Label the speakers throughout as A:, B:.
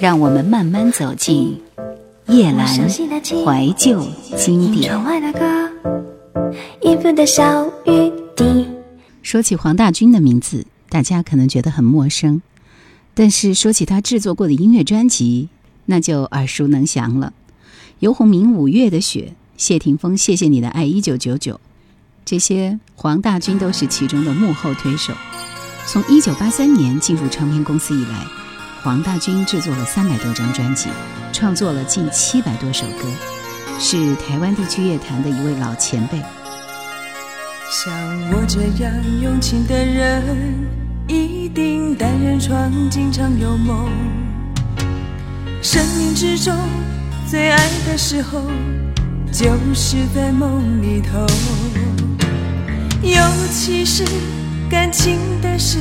A: 让我们慢慢走进叶阑怀旧经典。说起黄大军的名字，大家可能觉得很陌生，但是说起他制作过的音乐专辑，那就耳熟能详了。游鸿明《五月的雪》，谢霆锋《谢谢你的爱》，一九九九，这些黄大军都是其中的幕后推手。从一九八三年进入唱片公司以来。黄大军制作了三百多张专辑，创作了近七百多首歌，是台湾地区乐坛的一位老前辈。
B: 像我这样用情的人，一定单人床，经常有梦。生命之中最爱的时候，就是在梦里头。尤其是感情的事，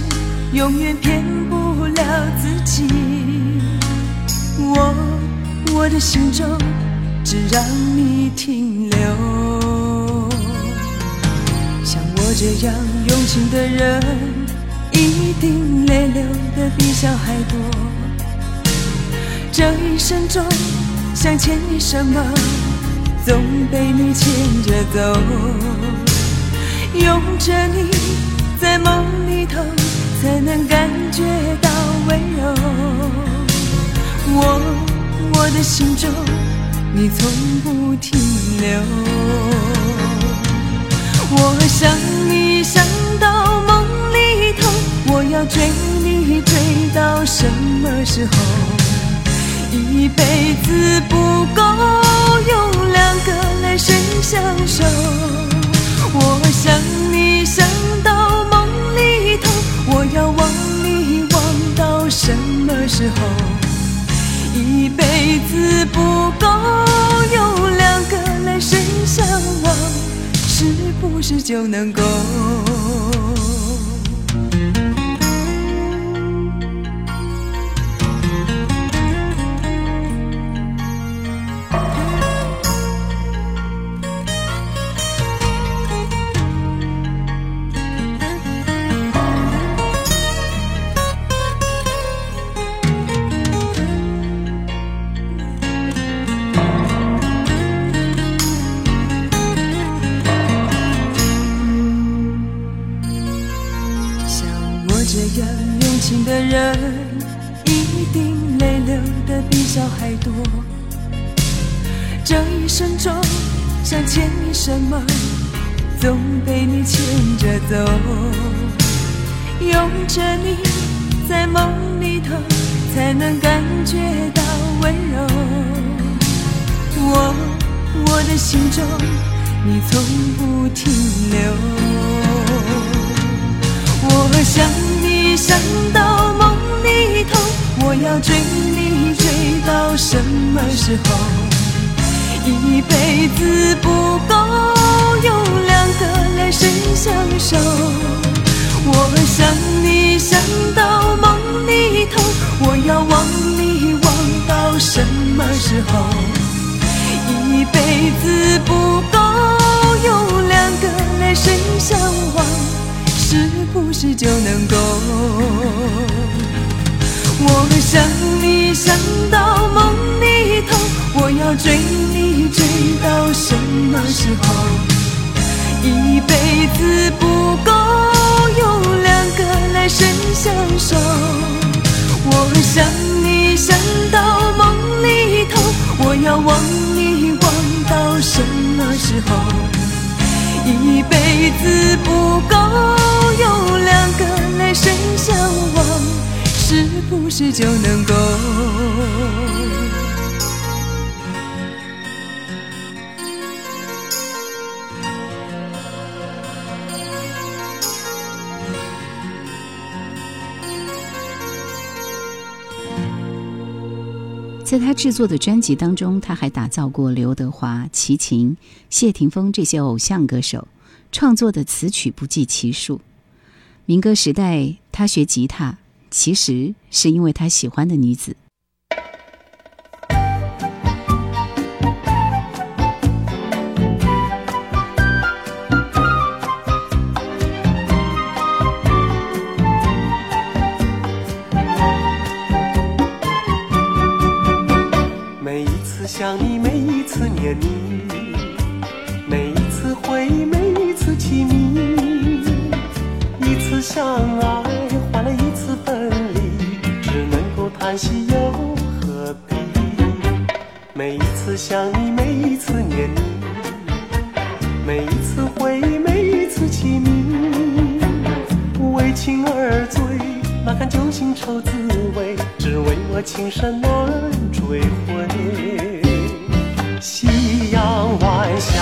B: 永远骗不。了自己，我我的心中只让你停留。像我这样用情的人，一定泪流的比小孩多。这一生中想牵你什么，总被你牵着走。拥着你在梦里头，才能感觉到。温柔，我我的心中，你从不停留。我想你想到梦里头，我要追你追到什么时候？一辈子不够用两个来谁相守。我想你想到梦里头，我要忘。到什么时候，一辈子不够有两个来生相望，是不是就能够？人一定泪流的比笑还多，这一生中想牵你什么总被你牵着走，拥着你在梦里头，才能感觉到温柔。我我的心中，你从不停留。我想你想到梦里头，我要追你追到什么时候？一辈子不够用两个来生相守，我想你想到梦里头，我要忘你忘到什么时候？一辈子不够用两个来生相望，是不是就能够？我想你想到梦里头，我要追你追到什么时候？一辈子不够用两个来生相守。我想你想到梦里头，我要忘你忘到不是就能够？
A: 在他制作的专辑当中，他还打造过刘德华、齐秦、谢霆锋这些偶像歌手，创作的词曲不计其数。民歌时代，他学吉他。其实是因为他喜欢的女子。
C: 哪堪酒醒愁滋味，只为我情深难追回。夕阳晚霞，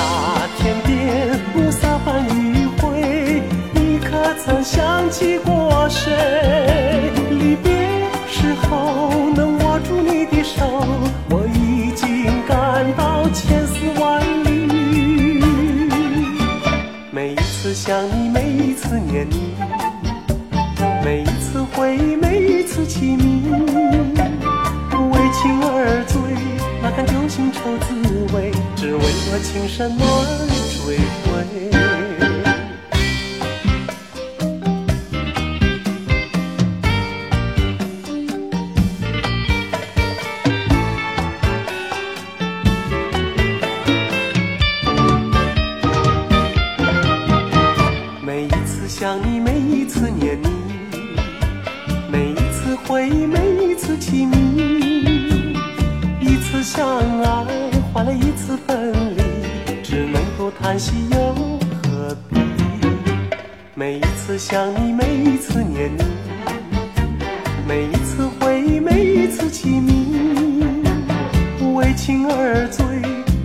C: 天边暮色般迂回，你可曾想起过谁？离别时候能握住你的手，我已经感到千丝万缕。每一次想你，每一次念你，每一回忆，每一次起迷，为情而醉，哪堪酒醒愁滋味，只为我情深难追。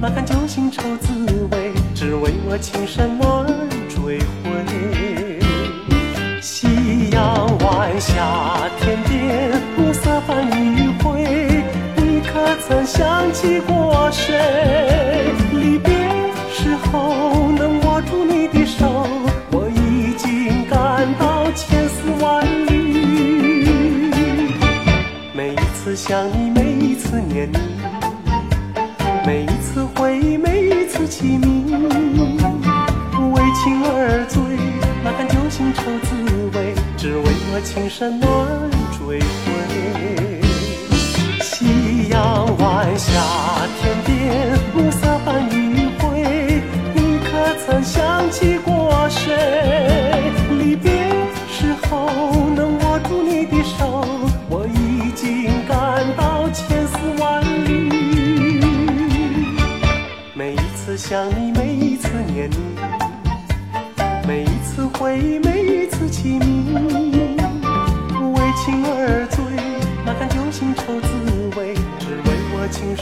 C: 哪堪酒醒愁滋味，只为我情深难追回。夕阳晚霞，天边暮色般迂回，你可曾想起过谁？离别时候能握住你的手，我已经感到千丝万缕。每一次想你，每一次念你，情深难追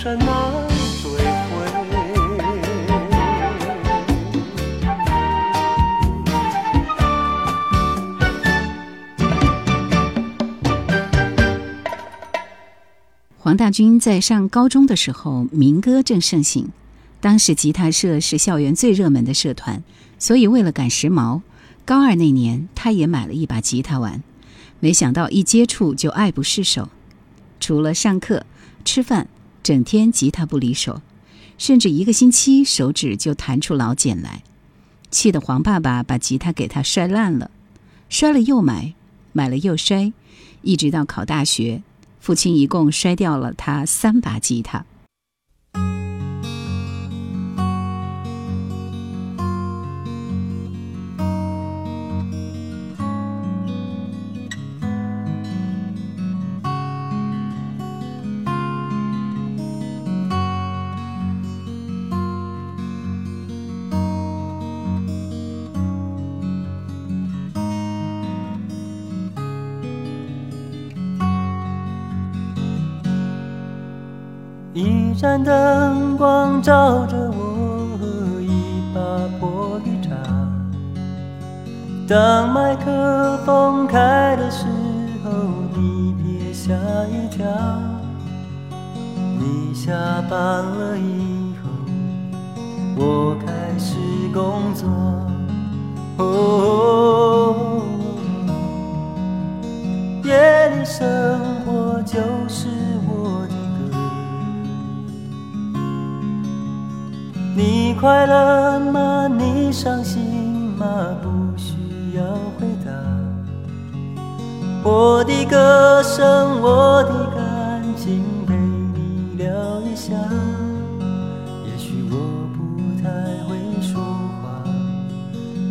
C: 我情深难追回。
A: 黄大军在上高中的时候，民歌正盛行。当时吉他社是校园最热门的社团，所以为了赶时髦，高二那年他也买了一把吉他玩。没想到一接触就爱不释手，除了上课、吃饭，整天吉他不离手，甚至一个星期手指就弹出老茧来。气得黄爸爸把吉他给他摔烂了，摔了又买，买了又摔，一直到考大学。父亲一共摔掉了他三把吉他。
C: 一盏灯光照着我和一把破绿茶。当麦克风开的时候，你别吓一跳。你下班了以后，我开始工作。哦，夜里生活就是快乐吗？你伤心吗？不需要回答。我的歌声，我的感情，陪你聊一下。
D: 也许我不太会说话，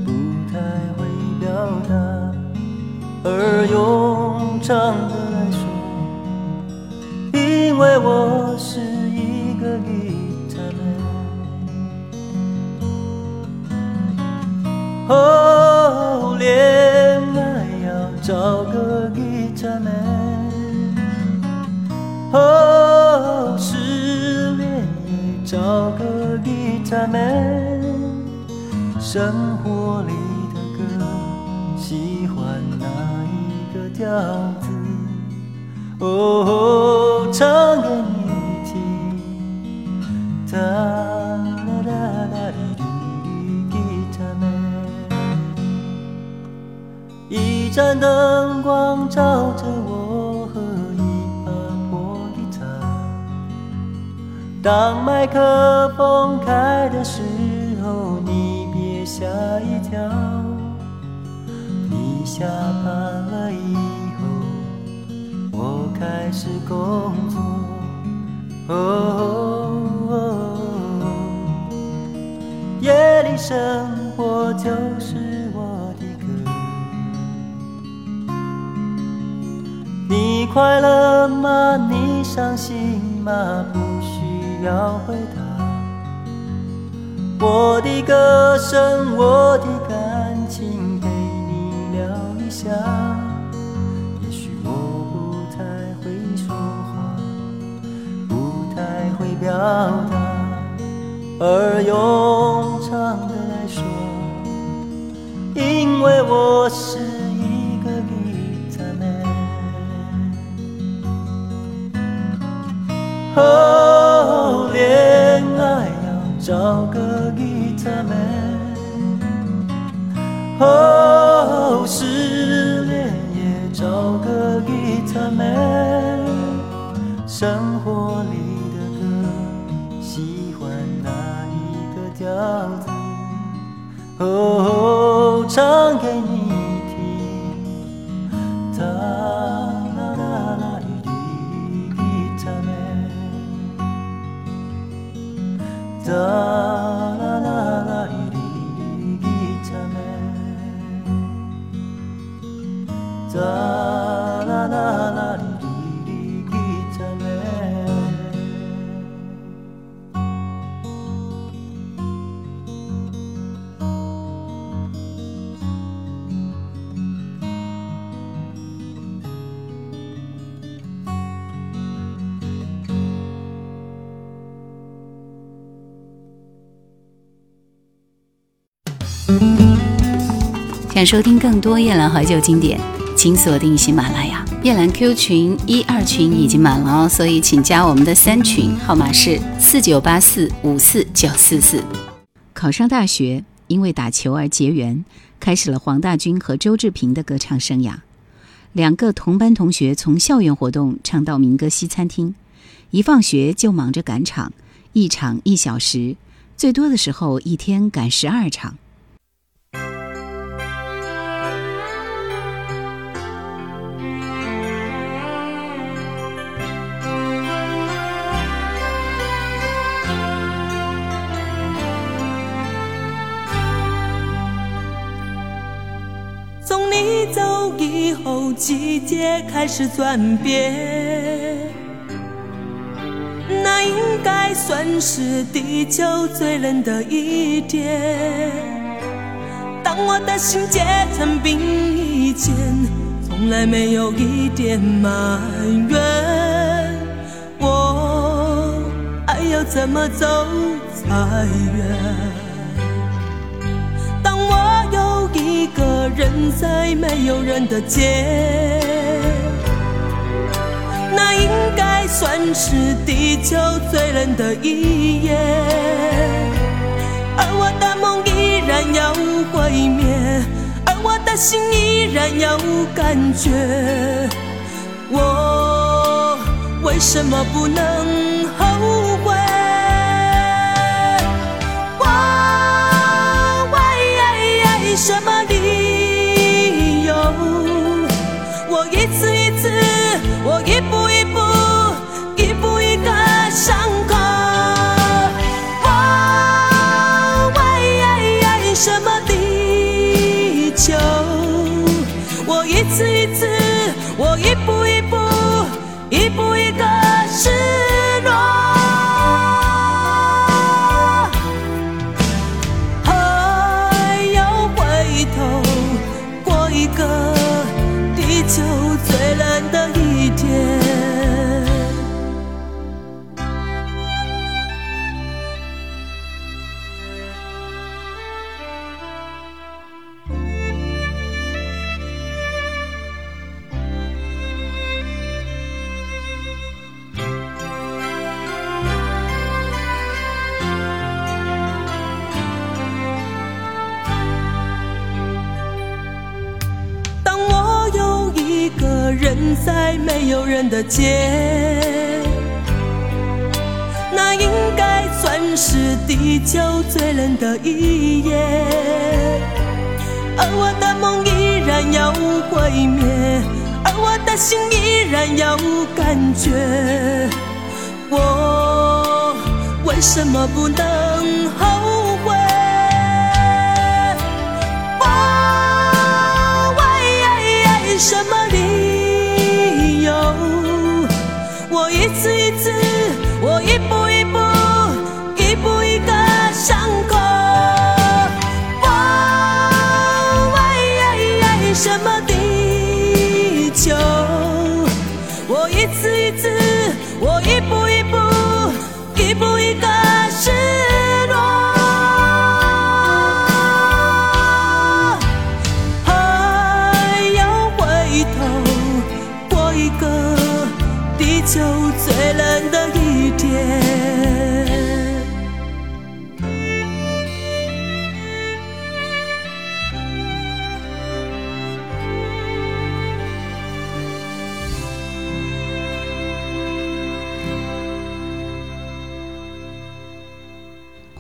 D: 不太会表达，而用唱的来说，因为我是。哦，恋爱要找个吉他 man。哦，失恋也找个吉他 man。生活里的歌，喜欢哪一个调子？哦，唱给你听。一盏灯光照着我和一把破吉他。当麦克风开的时候，你别吓一跳。你下班了以后，我开始工作。哦，夜里生活就是你快乐吗？你伤心吗？不需要回答。我的歌声，我的感情，陪你聊一下。也许我不太会说话，不太会表达，而用唱的来说，因为我是哦，恋爱要找个吉他妹。哦，失恋也找个吉他妹。生活里的歌，喜欢哪一个调子？哦，唱给你 done.
A: 想收听更多夜兰怀旧经典，请锁定喜马拉雅。夜兰 Q 群一二群已经满了哦，所以请加我们的三群，号码是四九八四五四九四四。考上大学，因为打球而结缘，开始了黄大军和周志平的歌唱生涯。两个同班同学从校园活动唱到民歌西餐厅，一放学就忙着赶场，一场一小时，最多的时候一天赶十二场。
E: 季节开始转变，那应该算是地球最冷的一天。当我的心结成冰以前，从来没有一点埋怨。我还要怎么走才远？一个人在没有人的街，那应该算是地球最冷的一夜。而我的梦依然要毁灭，而我的心依然有感觉。我为什么不能在没有人的街，那应该算是地球最冷的一夜。而我的梦依然要毁灭，而我的心依然要感觉。我为什么不能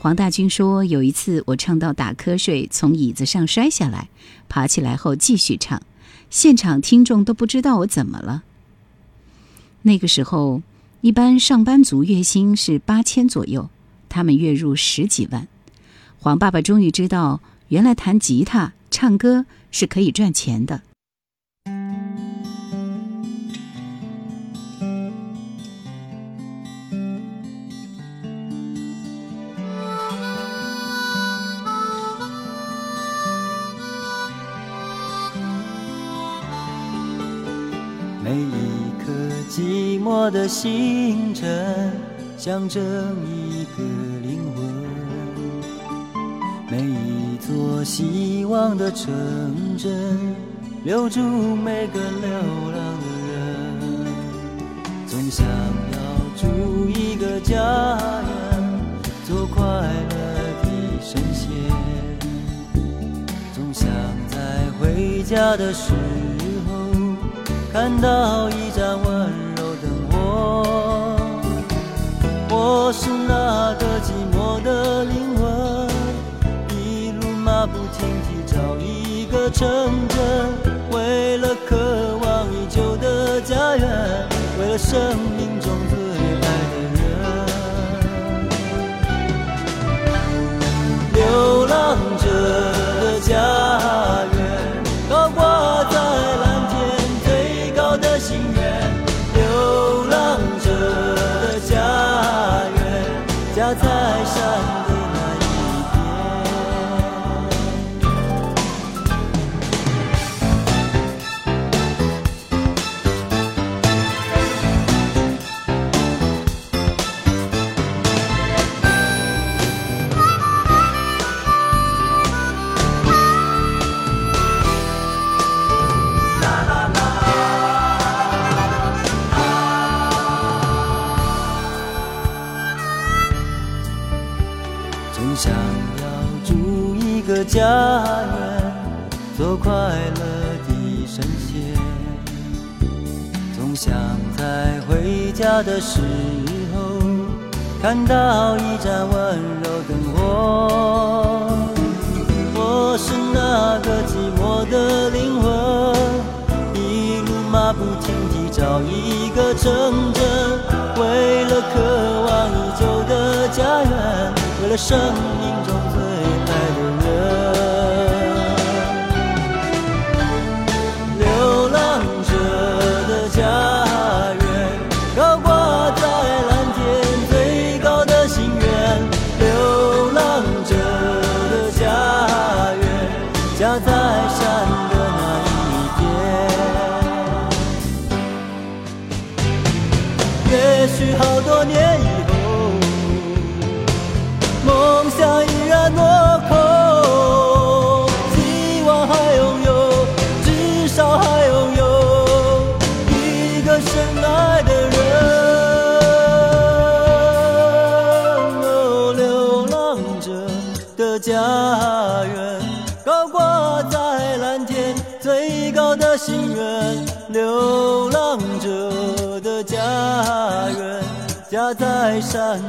A: 黄大军说：“有一次我唱到打瞌睡，从椅子上摔下来，爬起来后继续唱，现场听众都不知道我怎么了。那个时候，一般上班族月薪是八千左右，他们月入十几万。黄爸爸终于知道，原来弹吉他、唱歌是可以赚钱的。”
D: 寂寞的星辰，象征一个灵魂；每一座希望的城镇，留住每个流浪的人。总想要住一个家园，做快乐的神仙。总想在回家的时候。看到一盏我是那个寂寞的灵魂，一路马不停蹄找一个城镇，为了渴望已久的家园，为了生命中最爱的人，流浪者。的时候，看到一盏温柔灯火。我是那个寂寞的灵魂，一路马不停蹄找一个城镇，为了渴望已久的家园，为了生命也许好多年在山